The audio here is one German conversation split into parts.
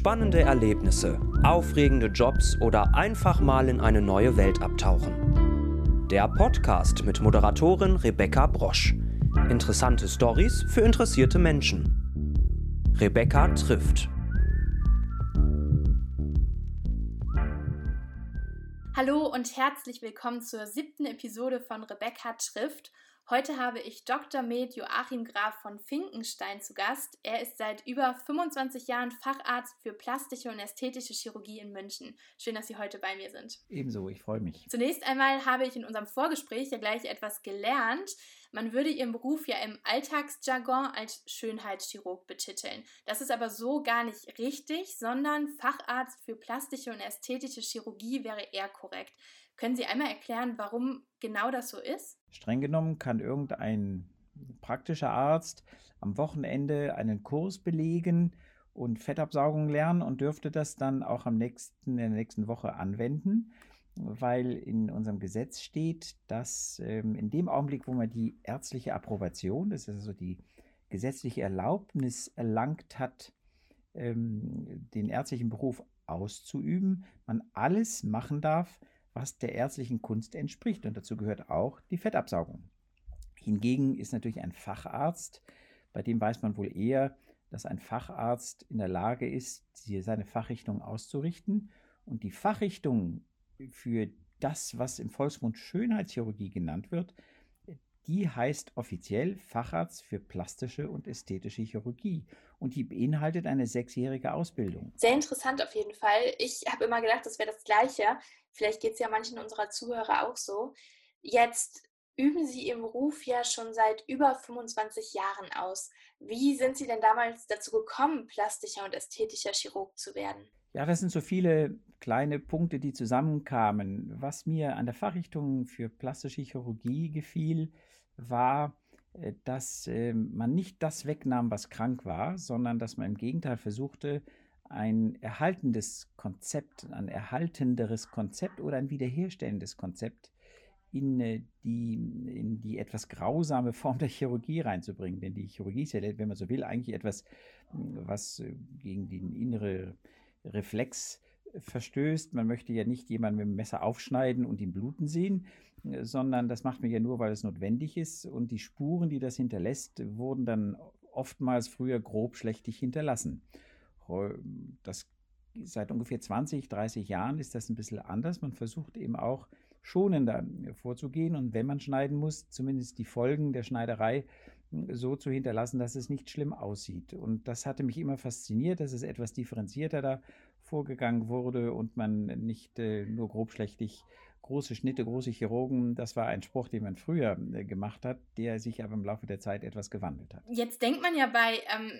Spannende Erlebnisse, aufregende Jobs oder einfach mal in eine neue Welt abtauchen. Der Podcast mit Moderatorin Rebecca Brosch. Interessante Stories für interessierte Menschen. Rebecca trifft. Hallo und herzlich willkommen zur siebten Episode von Rebecca trifft. Heute habe ich Dr. Med Joachim Graf von Finkenstein zu Gast. Er ist seit über 25 Jahren Facharzt für plastische und ästhetische Chirurgie in München. Schön, dass Sie heute bei mir sind. Ebenso, ich freue mich. Zunächst einmal habe ich in unserem Vorgespräch ja gleich etwas gelernt. Man würde Ihren Beruf ja im Alltagsjargon als Schönheitschirurg betiteln. Das ist aber so gar nicht richtig, sondern Facharzt für plastische und ästhetische Chirurgie wäre eher korrekt. Können Sie einmal erklären, warum genau das so ist? Streng genommen kann irgendein praktischer Arzt am Wochenende einen Kurs belegen und Fettabsaugung lernen und dürfte das dann auch am nächsten, in der nächsten Woche anwenden, weil in unserem Gesetz steht, dass ähm, in dem Augenblick, wo man die ärztliche Approbation, das ist also die gesetzliche Erlaubnis erlangt hat, ähm, den ärztlichen Beruf auszuüben, man alles machen darf, was der ärztlichen Kunst entspricht. Und dazu gehört auch die Fettabsaugung. Hingegen ist natürlich ein Facharzt, bei dem weiß man wohl eher, dass ein Facharzt in der Lage ist, seine Fachrichtung auszurichten. Und die Fachrichtung für das, was im Volksmund Schönheitschirurgie genannt wird, die heißt offiziell Facharzt für plastische und ästhetische Chirurgie und die beinhaltet eine sechsjährige Ausbildung. Sehr interessant auf jeden Fall. Ich habe immer gedacht, das wäre das Gleiche. Vielleicht geht es ja manchen unserer Zuhörer auch so. Jetzt üben Sie Ihren Beruf ja schon seit über 25 Jahren aus. Wie sind Sie denn damals dazu gekommen, plastischer und ästhetischer Chirurg zu werden? Ja, das sind so viele kleine Punkte, die zusammenkamen. Was mir an der Fachrichtung für plastische Chirurgie gefiel, war, äh, dass ähm, man nicht das wegnahm, was krank war, sondern dass man im Gegenteil versuchte, ein erhaltendes Konzept, ein erhaltenderes Konzept oder ein wiederherstellendes Konzept in äh, die, in die etwas grausame Form der Chirurgie reinzubringen. Denn die Chirurgie ist ja, wenn man so will, eigentlich etwas, was äh, gegen den innere Reflex verstößt. Man möchte ja nicht jemanden mit dem Messer aufschneiden und ihn bluten sehen, sondern das macht man ja nur, weil es notwendig ist. Und die Spuren, die das hinterlässt, wurden dann oftmals früher grob schlechtig hinterlassen. Das, seit ungefähr 20, 30 Jahren ist das ein bisschen anders. Man versucht eben auch schonender vorzugehen und wenn man schneiden muss, zumindest die Folgen der Schneiderei so zu hinterlassen, dass es nicht schlimm aussieht. Und das hatte mich immer fasziniert, dass es etwas differenzierter da vorgegangen wurde und man nicht äh, nur grobschlächtig große Schnitte, große Chirurgen, das war ein Spruch, den man früher äh, gemacht hat, der sich aber im Laufe der Zeit etwas gewandelt hat. Jetzt denkt man ja bei ähm,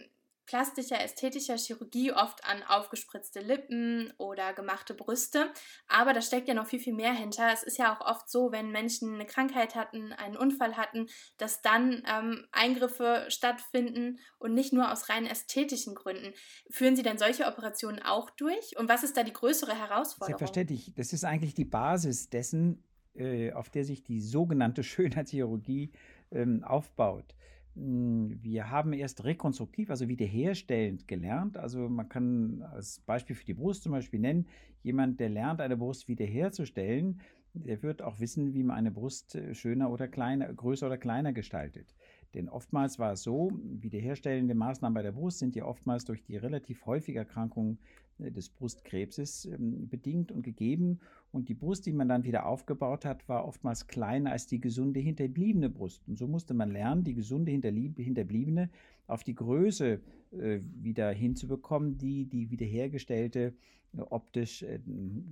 plastischer, ästhetischer Chirurgie oft an aufgespritzte Lippen oder gemachte Brüste. Aber da steckt ja noch viel, viel mehr hinter. Es ist ja auch oft so, wenn Menschen eine Krankheit hatten, einen Unfall hatten, dass dann ähm, Eingriffe stattfinden und nicht nur aus rein ästhetischen Gründen. Führen Sie denn solche Operationen auch durch? Und was ist da die größere Herausforderung? Selbstverständlich. Das ist eigentlich die Basis dessen, äh, auf der sich die sogenannte Schönheitschirurgie ähm, aufbaut. Hm, wir haben erst rekonstruktiv, also wiederherstellend gelernt. Also man kann als Beispiel für die Brust zum Beispiel nennen, jemand, der lernt, eine Brust wiederherzustellen, der wird auch wissen, wie man eine Brust äh, schöner oder kleiner, größer oder kleiner gestaltet. Denn oftmals war es so, wiederherstellende Maßnahmen bei der Brust sind ja oftmals durch die relativ häufige Erkrankung äh, des Brustkrebses ähm, bedingt und gegeben. Und die Brust, die man dann wieder aufgebaut hat, war oftmals kleiner als die gesunde hinterbliebene Brust. Und so musste man lernen, die gesunde hinterbliebene auf die Größe äh, wieder hinzubekommen, die die wiederhergestellte äh, optisch äh,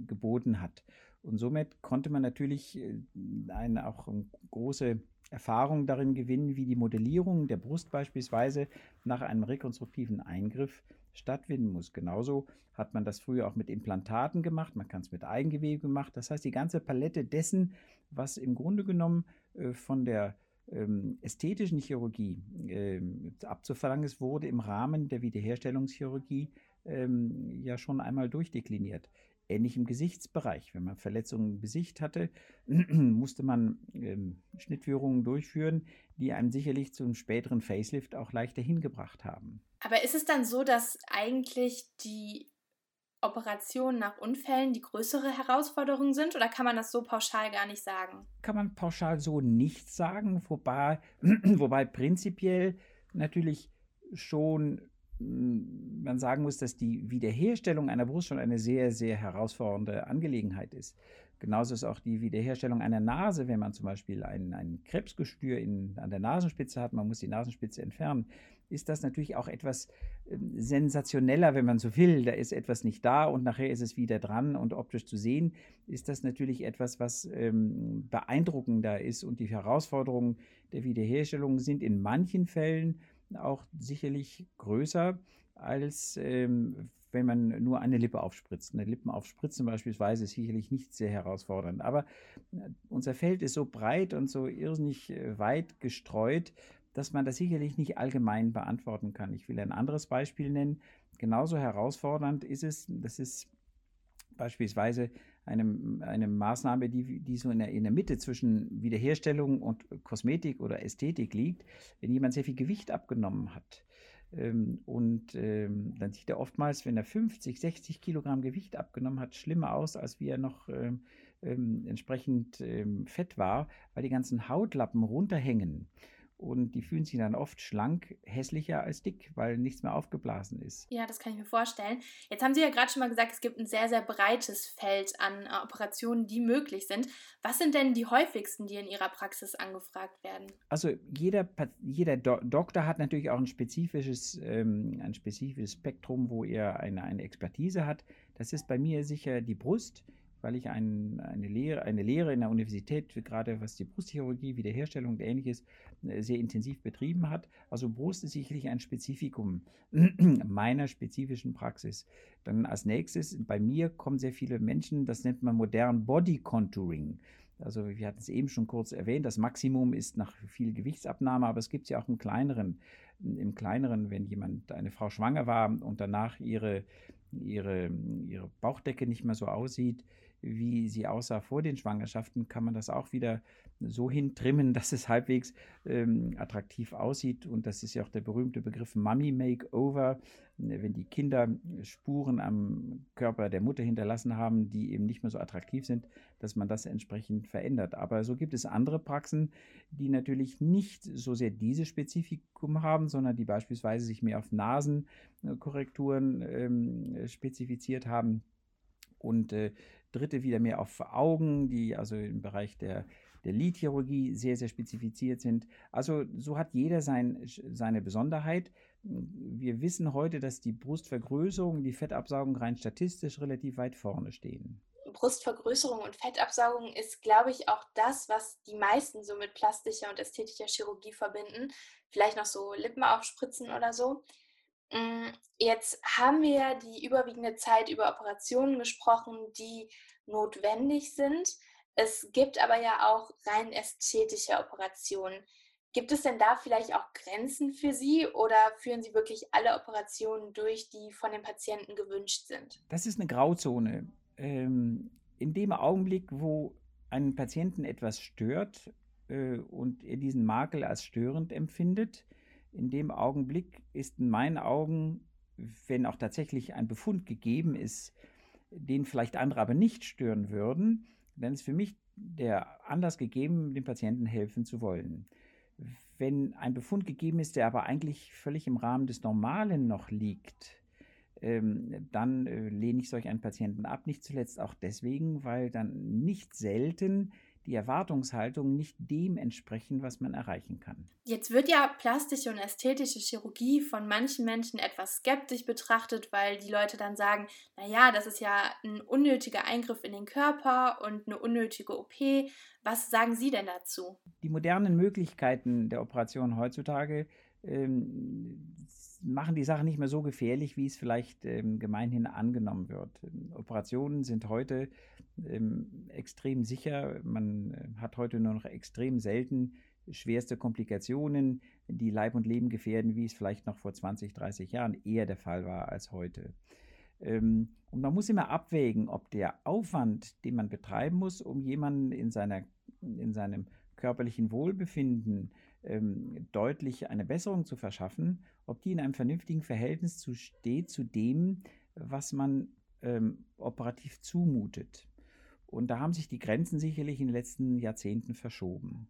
geboten hat. Und somit konnte man natürlich äh, eine auch eine große Erfahrung darin gewinnen, wie die Modellierung der Brust beispielsweise nach einem rekonstruktiven Eingriff stattfinden muss. Genauso hat man das früher auch mit Implantaten gemacht, man kann es mit Eigengewebe gemacht. Das heißt, die ganze Palette dessen, was im Grunde genommen äh, von der ähm, ästhetischen Chirurgie ähm, abzuverlangen ist, wurde im Rahmen der Wiederherstellungschirurgie ähm, ja schon einmal durchdekliniert. Ähnlich im Gesichtsbereich. Wenn man Verletzungen im Gesicht hatte, musste man ähm, Schnittführungen durchführen, die einem sicherlich zum späteren Facelift auch leichter hingebracht haben. Aber ist es dann so, dass eigentlich die Operationen nach Unfällen die größere Herausforderung sind oder kann man das so pauschal gar nicht sagen? Kann man pauschal so nicht sagen, wobei, wobei prinzipiell natürlich schon hm, man sagen muss, dass die Wiederherstellung einer Brust schon eine sehr, sehr herausfordernde Angelegenheit ist. Genauso ist auch die Wiederherstellung einer Nase, wenn man zum Beispiel ein, ein Krebsgestür in, an der Nasenspitze hat, man muss die Nasenspitze entfernen, ist das natürlich auch etwas äh, sensationeller, wenn man so will. Da ist etwas nicht da und nachher ist es wieder dran und optisch zu sehen, ist das natürlich etwas, was ähm, beeindruckender ist und die Herausforderungen der Wiederherstellung sind in manchen Fällen auch sicherlich größer als ähm, wenn man nur eine Lippe aufspritzt. Eine Lippenaufspritzen beispielsweise ist sicherlich nicht sehr herausfordernd. Aber äh, unser Feld ist so breit und so irrsinnig äh, weit gestreut, dass man das sicherlich nicht allgemein beantworten kann. Ich will ein anderes Beispiel nennen. Genauso herausfordernd ist es, das ist beispielsweise eine, eine Maßnahme, die, die so in der, in der Mitte zwischen Wiederherstellung und Kosmetik oder Ästhetik liegt, wenn jemand sehr viel Gewicht abgenommen hat. Ähm, und ähm, dann sieht er oftmals, wenn er 50, 60 Kilogramm Gewicht abgenommen hat, schlimmer aus, als wie er noch ähm, entsprechend fett war, weil die ganzen Hautlappen runterhängen und die fühlen sich dann oft schlank, hässlicher als dick, weil nichts mehr aufgeblasen ist. Ja, das kann ich mir vorstellen. Jetzt haben Sie ja gerade schon mal gesagt, es gibt ein sehr, sehr breites Feld an äh, Operationen, die möglich sind. Was sind denn die häufigsten, die in Ihrer Praxis angefragt werden? Also jeder, jeder Do Doktor hat natürlich auch ein spezifisches, ähm, ein spezifisches Spektrum, wo er eine, eine Expertise hat. Das ist bei mir sicher die Brust weil ich ein, eine, Lehre, eine Lehre in der Universität, gerade was die Brustchirurgie, Wiederherstellung und ähnliches, äh, sehr intensiv betrieben hat. Also Brust ist sicherlich ein Spezifikum meiner spezifischen Praxis. Dann als nächstes, bei mir kommen sehr viele Menschen, das nennt man modern Body Contouring. Also wir hatten es eben schon kurz erwähnt, das Maximum ist nach viel Gewichtsabnahme, aber es gibt es ja auch im kleineren. Im kleineren, wenn jemand, eine Frau schwanger war und danach ihre, ihre, ihre Bauchdecke nicht mehr so aussieht, wie sie aussah vor den Schwangerschaften, kann man das auch wieder so hintrimmen, dass es halbwegs ähm, attraktiv aussieht. Und das ist ja auch der berühmte Begriff Mummy Makeover, wenn die Kinder Spuren am Körper der Mutter hinterlassen haben, die eben nicht mehr so attraktiv sind, dass man das entsprechend verändert. Aber so gibt es andere Praxen, die natürlich nicht so sehr dieses Spezifikum haben, sondern die beispielsweise sich mehr auf Nasenkorrekturen ähm, spezifiziert haben und äh, dritte wieder mehr auf Augen, die also im Bereich der, der Lidchirurgie sehr, sehr spezifiziert sind. Also so hat jeder sein, seine Besonderheit. Wir wissen heute, dass die Brustvergrößerung, die Fettabsaugung rein statistisch relativ weit vorne stehen. Brustvergrößerung und Fettabsaugung ist, glaube ich, auch das, was die meisten so mit plastischer und ästhetischer Chirurgie verbinden. Vielleicht noch so Lippen aufspritzen oder so. Mm, jetzt haben wir die überwiegende Zeit über Operationen gesprochen, die notwendig sind. Es gibt aber ja auch rein ästhetische Operationen. Gibt es denn da vielleicht auch Grenzen für Sie oder führen Sie wirklich alle Operationen durch, die von den Patienten gewünscht sind? Das ist eine Grauzone. Ähm, in dem Augenblick, wo einen Patienten etwas stört äh, und er diesen Makel als störend empfindet, in dem Augenblick ist in meinen Augen, wenn auch tatsächlich ein Befund gegeben ist, den vielleicht andere aber nicht stören würden, dann ist für mich der Anlass gegeben, dem Patienten helfen zu wollen. Wenn ein Befund gegeben ist, der aber eigentlich völlig im Rahmen des Normalen noch liegt, ähm, dann äh, lehne ich solch einen Patienten ab. Nicht zuletzt auch deswegen, weil dann nicht selten die Erwartungshaltung nicht dem entsprechen, was man erreichen kann. Jetzt wird ja plastische und ästhetische Chirurgie von manchen Menschen etwas skeptisch betrachtet, weil die Leute dann sagen, naja, das ist ja ein unnötiger Eingriff in den Körper und eine unnötige OP. Was sagen Sie denn dazu? Die modernen Möglichkeiten der Operation heutzutage ähm, machen die Sache nicht mehr so gefährlich, wie es vielleicht ähm, gemeinhin angenommen wird. Operationen sind heute ähm, extrem sicher. Man äh, hat heute nur noch extrem selten schwerste Komplikationen, die Leib und Leben gefährden, wie es vielleicht noch vor 20, 30 Jahren eher der Fall war als heute. Ähm, und man muss immer abwägen, ob der Aufwand, den man betreiben muss, um jemanden in, seiner, in seinem körperlichen Wohlbefinden ähm, deutlich eine Besserung zu verschaffen, ob die in einem vernünftigen Verhältnis zu steht zu dem, was man ähm, operativ zumutet. Und da haben sich die Grenzen sicherlich in den letzten Jahrzehnten verschoben.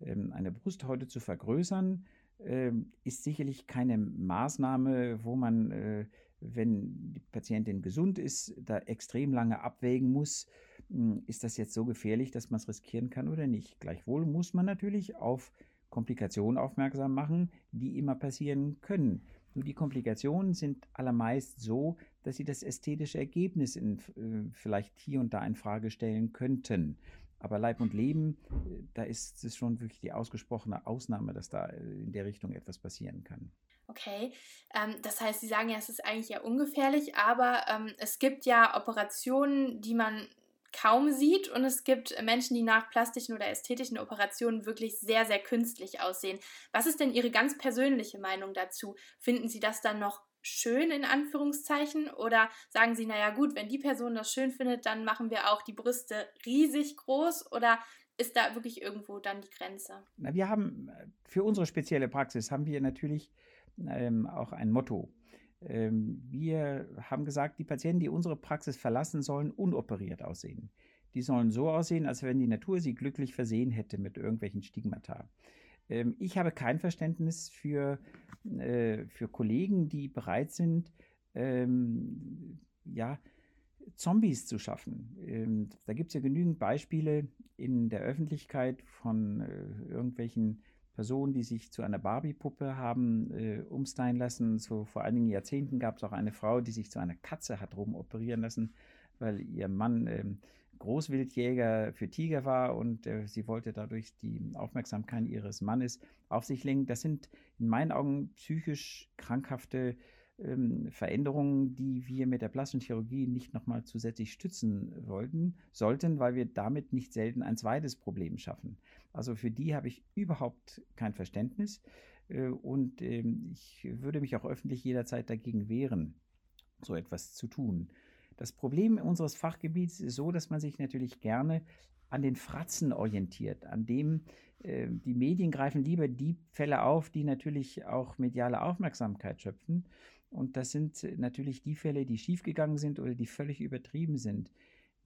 Ähm, eine Brust heute zu vergrößern, ähm, ist sicherlich keine Maßnahme, wo man, äh, wenn die Patientin gesund ist, da extrem lange abwägen muss, hm, ist das jetzt so gefährlich, dass man es riskieren kann oder nicht. Gleichwohl muss man natürlich auf Komplikationen aufmerksam machen, die immer passieren können. Nur die Komplikationen sind allermeist so, dass sie das ästhetische Ergebnis in, äh, vielleicht hier und da in Frage stellen könnten. Aber Leib und Leben, äh, da ist es schon wirklich die ausgesprochene Ausnahme, dass da äh, in der Richtung etwas passieren kann. Okay, ähm, das heißt, Sie sagen ja, es ist eigentlich ja ungefährlich, aber ähm, es gibt ja Operationen, die man kaum sieht und es gibt Menschen, die nach plastischen oder ästhetischen Operationen wirklich sehr, sehr künstlich aussehen. Was ist denn Ihre ganz persönliche Meinung dazu? Finden Sie das dann noch schön in Anführungszeichen oder sagen Sie, naja gut, wenn die Person das schön findet, dann machen wir auch die Brüste riesig groß oder ist da wirklich irgendwo dann die Grenze? Na, wir haben äh, für unsere spezielle Praxis haben wir natürlich ähm, auch ein Motto. Ähm, wir haben gesagt, die Patienten, die unsere Praxis verlassen, sollen unoperiert aussehen. Die sollen so aussehen, als wenn die Natur sie glücklich versehen hätte mit irgendwelchen Stigmata. Ähm, ich habe kein Verständnis für, äh, für Kollegen, die bereit sind, ähm, ja, Zombies zu schaffen. Da gibt es ja genügend Beispiele in der Öffentlichkeit von äh, irgendwelchen Personen, die sich zu einer Barbie-Puppe haben äh, umstylen lassen. So vor einigen Jahrzehnten gab es auch eine Frau, die sich zu einer Katze hat rumoperieren lassen, weil ihr Mann ähm, Großwildjäger für Tiger war und äh, sie wollte dadurch die Aufmerksamkeit ihres Mannes auf sich lenken. Das sind in meinen Augen psychisch krankhafte ähm, Veränderungen, die wir mit der plastischen Chirurgie nicht nochmal zusätzlich stützen wollten, sollten, weil wir damit nicht selten ein zweites Problem schaffen. Also für die habe ich überhaupt kein Verständnis äh, und ähm, ich würde mich auch öffentlich jederzeit dagegen wehren, so etwas zu tun. Das Problem unseres Fachgebiets ist so, dass man sich natürlich gerne an den Fratzen orientiert, an dem äh, die Medien greifen lieber die Fälle auf, die natürlich auch mediale Aufmerksamkeit schöpfen. Und das sind natürlich die Fälle, die schiefgegangen sind oder die völlig übertrieben sind.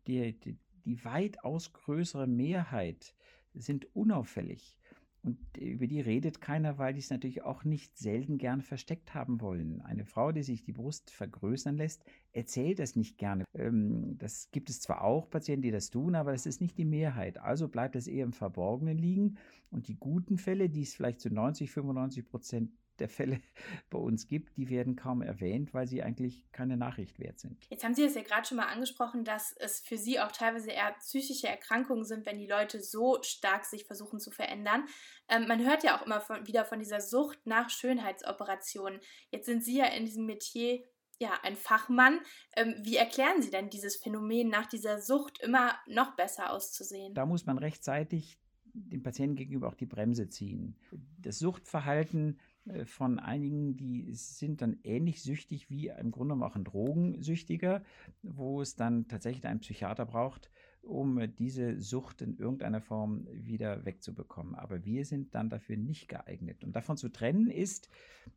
Die, die, die weitaus größere Mehrheit sind unauffällig. Und über die redet keiner, weil die es natürlich auch nicht selten gern versteckt haben wollen. Eine Frau, die sich die Brust vergrößern lässt, erzählt das nicht gerne. Ähm, das gibt es zwar auch Patienten, die das tun, aber das ist nicht die Mehrheit. Also bleibt es eher im Verborgenen liegen. Und die guten Fälle, die es vielleicht zu 90, 95 Prozent der Fälle bei uns gibt, die werden kaum erwähnt, weil sie eigentlich keine Nachricht wert sind. Jetzt haben Sie es ja gerade schon mal angesprochen, dass es für Sie auch teilweise eher psychische Erkrankungen sind, wenn die Leute so stark sich versuchen zu verändern. Ähm, man hört ja auch immer von, wieder von dieser Sucht nach Schönheitsoperationen. Jetzt sind Sie ja in diesem Metier ja, ein Fachmann. Ähm, wie erklären Sie denn dieses Phänomen, nach dieser Sucht immer noch besser auszusehen? Da muss man rechtzeitig dem Patienten gegenüber auch die Bremse ziehen. Das Suchtverhalten von einigen, die sind dann ähnlich süchtig wie im Grunde genommen auch ein Drogensüchtiger, wo es dann tatsächlich einen Psychiater braucht, um diese Sucht in irgendeiner Form wieder wegzubekommen. Aber wir sind dann dafür nicht geeignet. Und davon zu trennen ist,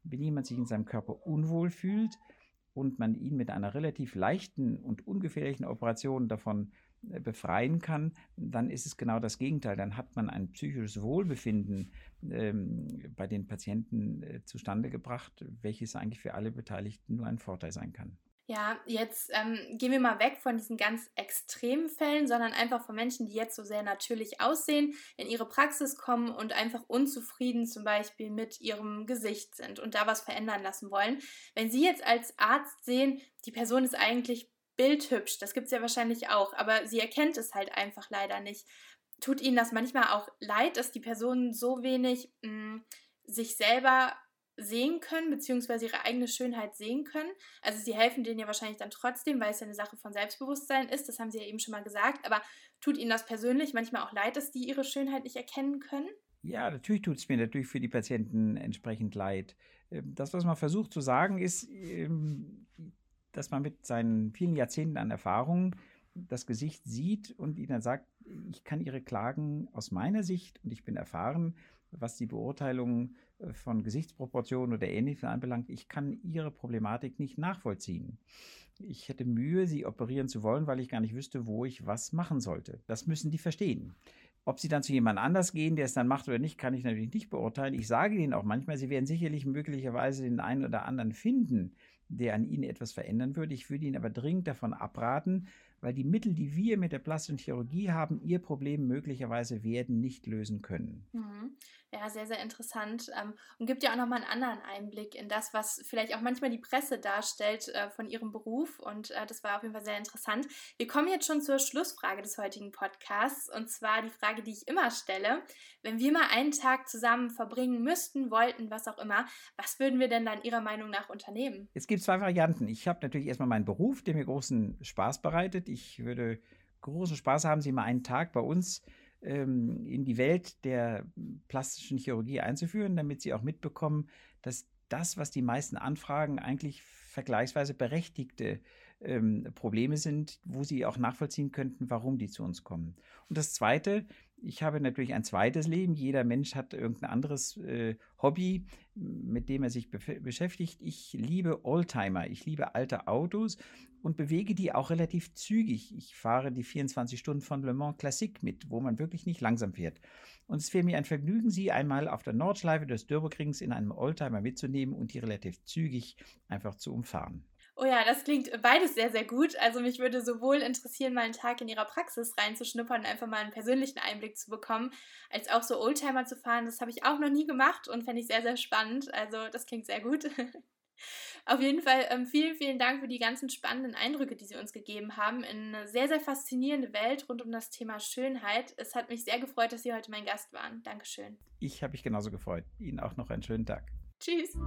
wenn jemand sich in seinem Körper unwohl fühlt und man ihn mit einer relativ leichten und ungefährlichen Operation davon äh, befreien kann, dann ist es genau das Gegenteil. Dann hat man ein psychisches Wohlbefinden ähm, bei den Patienten äh, zustande gebracht, welches eigentlich für alle Beteiligten nur ein Vorteil sein kann. Ja, jetzt ähm, gehen wir mal weg von diesen ganz extremen Fällen, sondern einfach von Menschen, die jetzt so sehr natürlich aussehen, in ihre Praxis kommen und einfach unzufrieden zum Beispiel mit ihrem Gesicht sind und da was verändern lassen wollen. Wenn Sie jetzt als Arzt sehen, die Person ist eigentlich bildhübsch, das gibt es ja wahrscheinlich auch, aber sie erkennt es halt einfach leider nicht. Tut Ihnen das manchmal auch leid, dass die Personen so wenig mh, hm, sich selber sehen können, beziehungsweise ihre eigene Schönheit sehen können. Also sie helfen denen ja wahrscheinlich dann trotzdem, weil es ja eine Sache von Selbstbewusstsein ist, das haben sie ja eben schon mal gesagt, aber tut ihnen das persönlich manchmal auch leid, dass die ihre Schönheit nicht erkennen können? Ja, natürlich tut es mir natürlich für die Patienten entsprechend leid. Ähm, das, was man versucht zu sagen, ist, ähm, dass man mit seinen vielen Jahrzehnten an Erfahrung das Gesicht sieht und ihnen dann sagt, ich kann ihre Klagen aus meiner Sicht und ich bin erfahren, was die Beurteilung äh, von Gesichtsproportionen oder Ähnlichem anbelangt, ich kann Ihre Problematik nicht nachvollziehen. Ich hätte Mühe, Sie operieren zu wollen, weil ich gar nicht wüsste, wo ich was machen sollte. Das müssen die verstehen. Ob sie dann zu jemand anders gehen, der es dann macht oder nicht, kann ich natürlich nicht beurteilen. Ich sage ihnen auch manchmal, sie werden sicherlich möglicherweise den einen oder anderen finden, der an ihnen etwas verändern würde. Ich würde ihnen aber dringend davon abraten, weil die Mittel, die wir mit der plastischen Chirurgie haben, ihr Problem möglicherweise werden nicht lösen können. Mhm. Ja, sehr, sehr interessant ähm, und gibt ja auch nochmal einen anderen Einblick in das, was vielleicht auch manchmal die Presse darstellt äh, von ihrem Beruf und äh, das war auf jeden Fall sehr interessant. Wir kommen jetzt schon zur Schlussfrage des heutigen Podcasts und zwar die Frage, die ich immer stelle. Wenn wir mal einen Tag zusammen verbringen müssten, wollten, was auch immer, was würden wir denn dann Ihrer Meinung nach unternehmen? Es gibt zwei Varianten. Ich habe natürlich erstmal meinen Beruf, der mir großen Spaß bereitet. Ich würde großen Spaß haben, Sie mal einen Tag bei uns ähm, in die Welt der plastischen Chirurgie einzuführen, damit Sie auch mitbekommen, dass das, was die meisten anfragen, eigentlich vergleichsweise berechtigte ähm, Probleme sind, wo Sie auch nachvollziehen könnten, warum die zu uns kommen. Und das Zweite, ich habe natürlich ein zweites Leben. Jeder Mensch hat irgendein anderes äh, Hobby, mit dem er sich be beschäftigt. Ich liebe Oldtimer, ich liebe alte Autos und bewege die auch relativ zügig. Ich fahre die 24 Stunden von Le Mans Classique mit, wo man wirklich nicht langsam fährt. Und es wäre mir ein Vergnügen, Sie einmal auf der Nordschleife des Dürburgrings in einem Oldtimer mitzunehmen und die relativ zügig einfach zu umfahren. Oh ja, das klingt beides sehr, sehr gut. Also mich würde sowohl interessieren, mal einen Tag in ihrer Praxis reinzuschnuppern und einfach mal einen persönlichen Einblick zu bekommen, als auch so Oldtimer zu fahren. Das habe ich auch noch nie gemacht und fände ich sehr, sehr spannend. Also das klingt sehr gut. Auf jeden Fall ähm, vielen, vielen Dank für die ganzen spannenden Eindrücke, die Sie uns gegeben haben in eine sehr, sehr faszinierende Welt rund um das Thema Schönheit. Es hat mich sehr gefreut, dass Sie heute mein Gast waren. Dankeschön. Ich habe mich genauso gefreut. Ihnen auch noch einen schönen Tag. Tschüss.